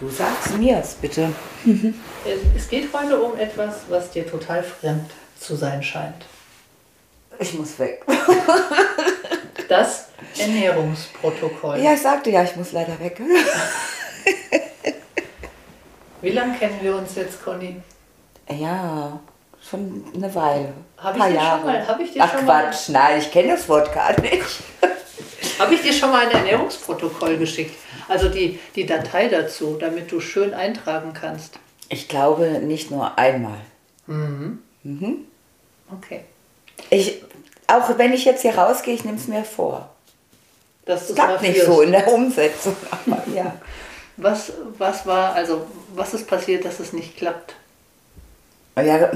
Du sagst mir es bitte. Es geht heute um etwas, was dir total fremd zu sein scheint. Ich muss weg. Das Ernährungsprotokoll. Ja, ich sagte ja, ich muss leider weg. Wie lange kennen wir uns jetzt, Conny? Ja, schon eine Weile. Hab Ein ich paar dir schon Jahre. mal- hab ich dir Ach schon mal- Quatsch, nein, ich kenne das Wort gar nicht. Habe ich dir schon mal ein Ernährungsprotokoll geschickt? Also die, die Datei dazu, damit du schön eintragen kannst. Ich glaube nicht nur einmal. Okay. Ich, auch wenn ich jetzt hier rausgehe, ich nehme es mir vor. Dass Es klappt nicht so in der Umsetzung. Aber ja. Was, was war, also was ist passiert, dass es nicht klappt? ja,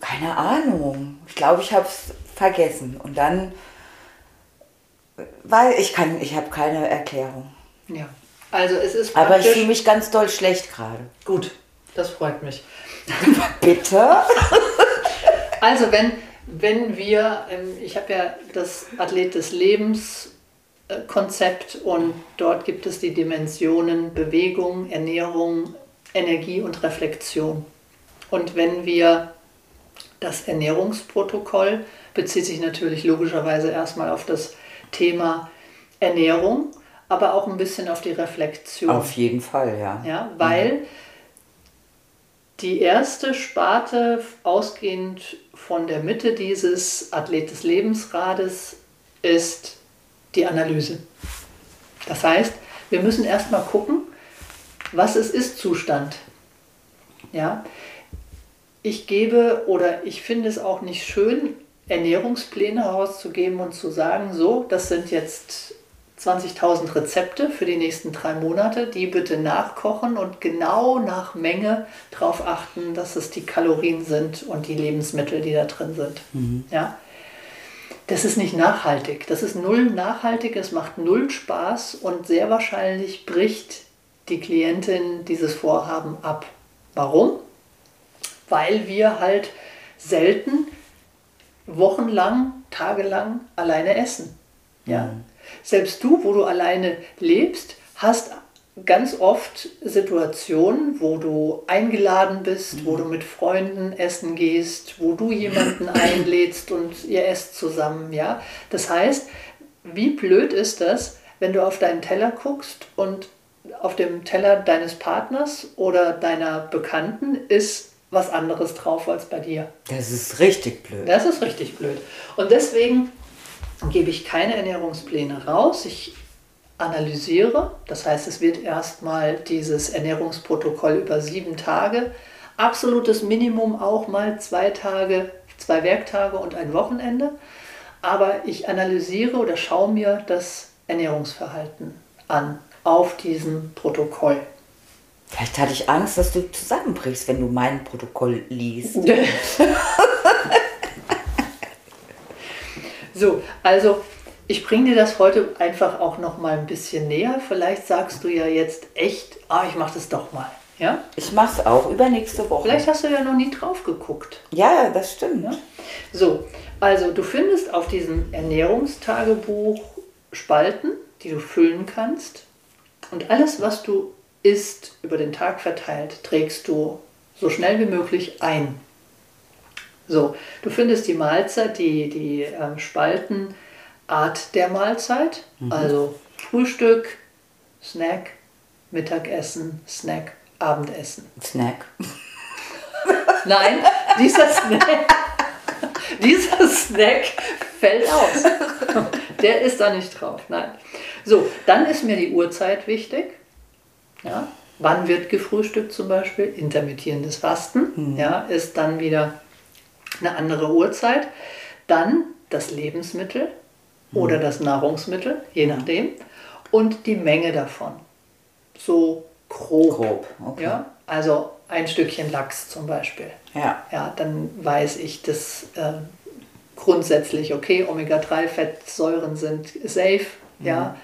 keine Ahnung. Ich glaube, ich habe es vergessen. Und dann, weil ich kann, ich habe keine Erklärung. Ja. Also es ist Aber ich fühle mich ganz doll schlecht gerade. Gut, das freut mich. Bitte? Also wenn, wenn wir, ähm, ich habe ja das Athlet des Lebens äh, Konzept und dort gibt es die Dimensionen Bewegung, Ernährung, Energie und Reflexion. Und wenn wir das Ernährungsprotokoll bezieht sich natürlich logischerweise erstmal auf das Thema Ernährung, aber auch ein bisschen auf die Reflexion. Auf jeden Fall, ja. Ja, weil die erste Sparte, ausgehend von der Mitte dieses Athlet des Lebensrades, ist die Analyse. Das heißt, wir müssen erstmal gucken, was es ist Zustand. Ja, ich gebe oder ich finde es auch nicht schön, Ernährungspläne herauszugeben und zu sagen, so, das sind jetzt 20.000 Rezepte für die nächsten drei Monate, die bitte nachkochen und genau nach Menge darauf achten, dass es die Kalorien sind und die Lebensmittel, die da drin sind. Ja? Das ist nicht nachhaltig. Das ist null nachhaltig, es macht null Spaß und sehr wahrscheinlich bricht die Klientin dieses Vorhaben ab. Warum? Weil wir halt selten wochenlang, tagelang alleine essen. Ja. Selbst du, wo du alleine lebst, hast ganz oft Situationen, wo du eingeladen bist, wo du mit Freunden essen gehst, wo du jemanden einlädst und ihr esst zusammen, ja. Das heißt, wie blöd ist das, wenn du auf deinen Teller guckst und auf dem Teller deines Partners oder deiner Bekannten ist was anderes drauf als bei dir. Das ist richtig blöd. Das ist richtig blöd. Und deswegen gebe ich keine Ernährungspläne raus. Ich analysiere. Das heißt, es wird erstmal dieses Ernährungsprotokoll über sieben Tage. Absolutes Minimum auch mal zwei Tage, zwei Werktage und ein Wochenende. Aber ich analysiere oder schaue mir das Ernährungsverhalten an auf diesem Protokoll. Vielleicht hatte ich Angst, dass du zusammenbrichst, wenn du mein Protokoll liest. So, also ich bringe dir das heute einfach auch noch mal ein bisschen näher. Vielleicht sagst du ja jetzt echt, ah, ich mache das doch mal. Ja? Ich mach's auch übernächste Woche. Vielleicht hast du ja noch nie drauf geguckt. Ja, das stimmt. Ne? So, also du findest auf diesem Ernährungstagebuch Spalten, die du füllen kannst. Und alles, was du isst, über den Tag verteilt, trägst du so schnell wie möglich ein. So, du findest die Mahlzeit, die, die ähm, Spaltenart der Mahlzeit, also Frühstück, Snack, Mittagessen, Snack, Abendessen. Snack. Nein, dieser Snack, dieser Snack fällt aus. Der ist da nicht drauf. Nein. So, dann ist mir die Uhrzeit wichtig. Ja, wann wird gefrühstückt zum Beispiel? Intermittierendes Fasten. Mhm. Ja, ist dann wieder eine andere Uhrzeit. Dann das Lebensmittel oder das Nahrungsmittel, je nachdem. Und die Menge davon. So grob. Grob, okay. Ja, also ein Stückchen Lachs zum Beispiel. Ja. Ja, dann weiß ich, dass äh, grundsätzlich okay, Omega-3-Fettsäuren sind safe. Ja,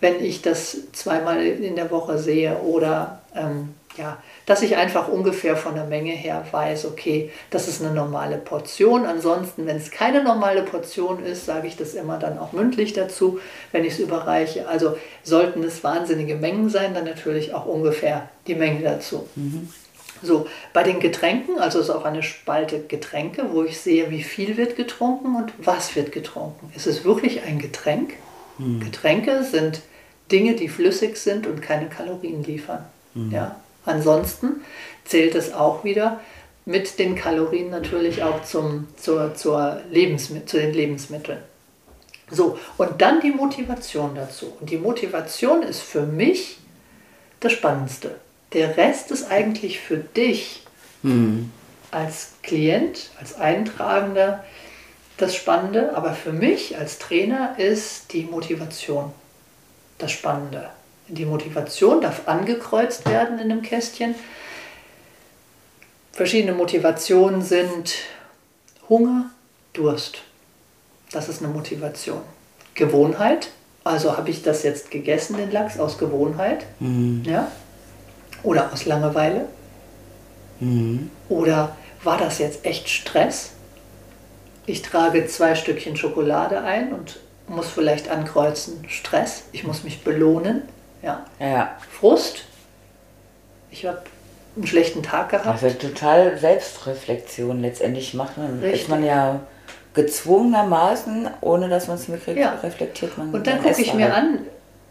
wenn ich das zweimal in der Woche sehe oder ähm, ja, dass ich einfach ungefähr von der Menge her weiß, okay, das ist eine normale Portion. Ansonsten, wenn es keine normale Portion ist, sage ich das immer dann auch mündlich dazu, wenn ich es überreiche. Also sollten es wahnsinnige Mengen sein, dann natürlich auch ungefähr die Menge dazu. So, bei den Getränken, also ist auch eine Spalte Getränke, wo ich sehe, wie viel wird getrunken und was wird getrunken. Ist es wirklich ein Getränk? Getränke sind Dinge, die flüssig sind und keine Kalorien liefern. Ja? Ansonsten zählt es auch wieder mit den Kalorien natürlich auch zum, zur, zur Lebensmi zu den Lebensmitteln. So, und dann die Motivation dazu. Und die Motivation ist für mich das Spannendste. Der Rest ist eigentlich für dich als Klient, als Eintragender das Spannende, aber für mich als Trainer ist die Motivation das Spannende. Die Motivation darf angekreuzt werden in einem Kästchen. Verschiedene Motivationen sind Hunger, Durst. Das ist eine Motivation. Gewohnheit, also habe ich das jetzt gegessen, den Lachs, aus Gewohnheit. Ja? Oder aus Langeweile. Oder war das jetzt echt Stress? Ich trage zwei Stückchen Schokolade ein und muss vielleicht ankreuzen Stress. Ich muss mich belohnen. Ja. Ja. Frust. Ich habe einen schlechten Tag gehabt. Also total Selbstreflexion letztendlich macht man. Richtig. Ist man ja gezwungenermaßen, ohne dass man es mitkriegt, Ja. reflektiert man. Und dann gucke ich mir an,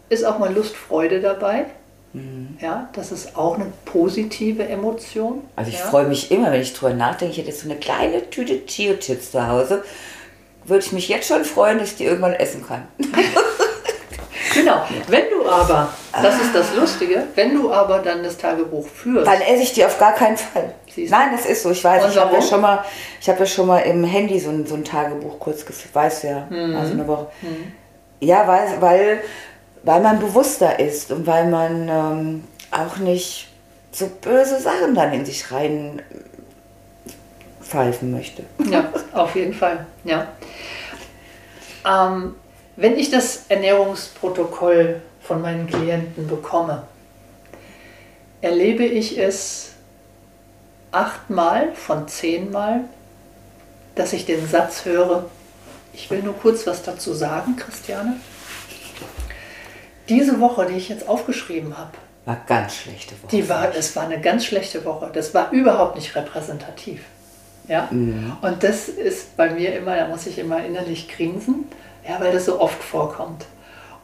ist auch mal Lust, Freude dabei. Mhm. Ja, das ist auch eine positive Emotion. Also ich ja. freue mich immer, wenn ich drüber nachdenke, ich hätte jetzt so eine kleine Tüte Chio-Chips zu Hause. Würde ich mich jetzt schon freuen, dass ich die irgendwann essen kann. Genau. Wenn du aber, das ist das Lustige, wenn du aber dann das Tagebuch führst, Dann esse ich die auf gar keinen Fall. Nein, das ist so. Ich weiß, Und ich habe ja schon mal, ich habe ja schon mal im Handy so ein, so ein Tagebuch kurz geführt, weißt du ja, Mhm. also eine Woche. Ja, weil, weil, weil man bewusster ist und weil man ähm, auch nicht so böse Sachen dann in sich rein pfeifen möchte. Ja, auf jeden Fall. Ja. Ähm, wenn ich das Ernährungsprotokoll von meinen Klienten bekomme, erlebe ich es achtmal von zehnmal, dass ich den Satz höre, ich will nur kurz was dazu sagen, Christiane. Diese Woche, die ich jetzt aufgeschrieben habe, War ganz schlechte Woche. die war, es war eine ganz schlechte Woche. Das war überhaupt nicht repräsentativ. Ja? Und das ist bei mir immer, da muss ich immer innerlich grinsen, ja, weil das so oft vorkommt.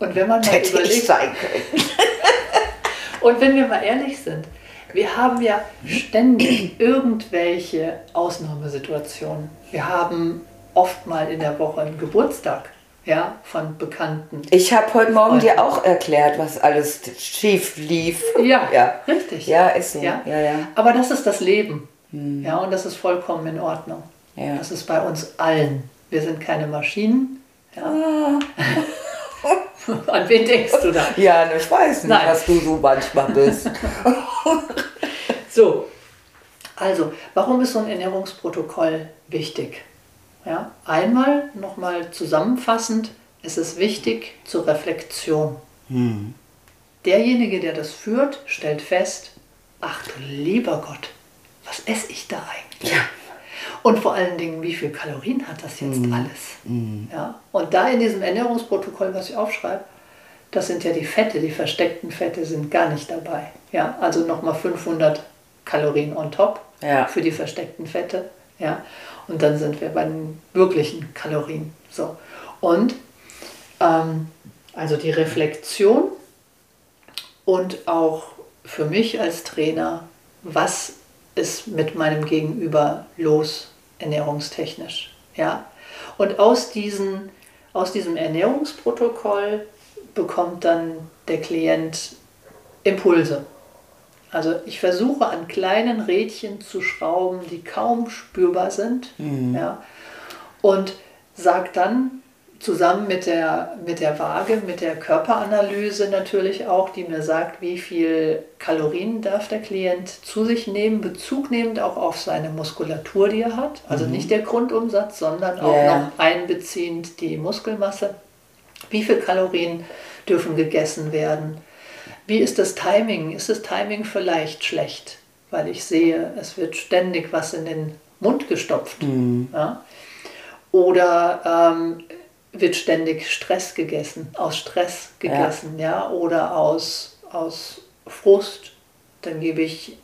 Und wenn man mal Hätte ich überlegt, sein können. und wenn wir mal ehrlich sind, wir haben ja ständig irgendwelche Ausnahmesituationen. Wir haben oft mal in der Woche einen Geburtstag ja, von Bekannten. Ich habe heute Morgen dir auch erklärt, was alles schief lief. Ja, Ja. richtig. Ja, ist so. Ja. Ja, ja. Aber das ist das Leben. Ja, und das ist vollkommen in Ordnung. Ja. Das ist bei uns allen. Wir sind keine Maschinen. Ja. Ah. An wen denkst du da? Ja, ich weiß nicht, Nein. was du so manchmal bist. So, also, warum ist so ein Ernährungsprotokoll wichtig? Ja, einmal nochmal zusammenfassend, es ist wichtig zur Reflexion. Derjenige, der das führt, stellt fest, ach du lieber Gott, was esse ich da eigentlich? Ja. Und vor allen Dingen, wie viel Kalorien hat das jetzt alles? Ja? Und da in diesem Ernährungsprotokoll, was ich aufschreibe, das sind ja die Fette, die versteckten Fette sind gar nicht dabei. Ja? Also nochmal 500 Kalorien on top Ja. für die versteckten Fette. Ja? Und dann sind wir bei den wirklichen Kalorien. So. Und ähm, also die Reflexion und auch für mich als Trainer, was ist mit meinem Gegenüber los, ernährungstechnisch. Ja? Und aus, diesen, aus diesem Ernährungsprotokoll bekommt dann der Klient Impulse. Also ich versuche an kleinen Rädchen zu schrauben, die kaum spürbar sind. Mhm. Ja, und sage dann zusammen mit der, mit der Waage, mit der Körperanalyse natürlich auch, die mir sagt, wie viel Kalorien darf der Klient zu sich nehmen, Bezug nehmend auch auf seine Muskulatur, die er hat. Also mhm. nicht der Grundumsatz, sondern auch yeah. noch einbeziehend die Muskelmasse. Wie viel Kalorien dürfen gegessen werden? Wie ist das Timing? Ist das Timing vielleicht schlecht? Weil ich sehe, es wird ständig was in den Mund gestopft. Mhm. Ja? Oder ähm, wird ständig Stress gegessen, aus Stress gegessen, ja, ja? oder aus, aus Frust. Dann gebe ich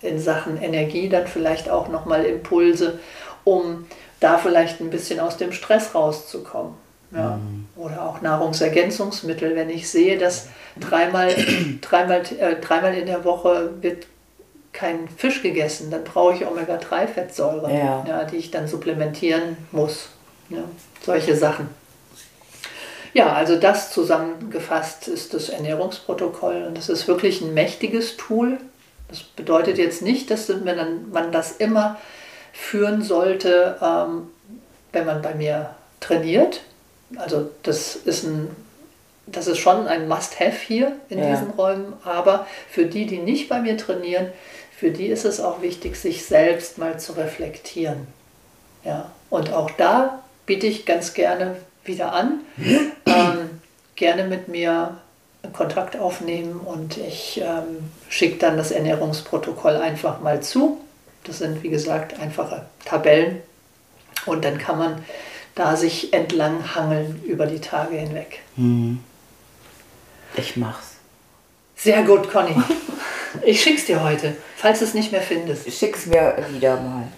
in Sachen Energie dann vielleicht auch nochmal Impulse, um da vielleicht ein bisschen aus dem Stress rauszukommen. Ja. Mhm. Oder auch Nahrungsergänzungsmittel, wenn ich sehe, dass dreimal, dreimal, äh, dreimal in der Woche wird kein Fisch gegessen, dann brauche ich Omega-3-Fettsäuren, ja. ja. die ich dann supplementieren muss. Ja, solche Sachen. Ja, also das zusammengefasst ist das Ernährungsprotokoll und das ist wirklich ein mächtiges Tool. Das bedeutet jetzt nicht, dass man das immer führen sollte, ähm, wenn man bei mir trainiert. Also das ist, ein, das ist schon ein Must-Have hier in ja. diesen Räumen, aber für die, die nicht bei mir trainieren, für die ist es auch wichtig, sich selbst mal zu reflektieren. Ja, und auch da biete ich ganz gerne wieder an, ähm, gerne mit mir Kontakt aufnehmen und ich ähm, schicke dann das Ernährungsprotokoll einfach mal zu. Das sind, wie gesagt, einfache Tabellen und dann kann man da sich entlang hangeln über die Tage hinweg. Hm. Ich mach's. Sehr gut, Conny. Ich schick's dir heute, falls du es nicht mehr findest. Schick's mir wieder mal.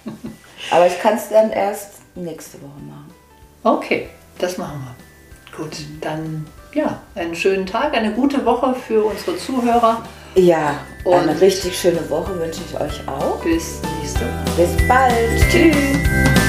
Aber ich kann es dann erst nächste Woche machen. Okay, das machen wir. Gut, dann ja, einen schönen Tag, eine gute Woche für unsere Zuhörer. Ja, und eine richtig schöne Woche wünsche ich euch auch. Bis nächste Woche. Bis bald. Tschüss.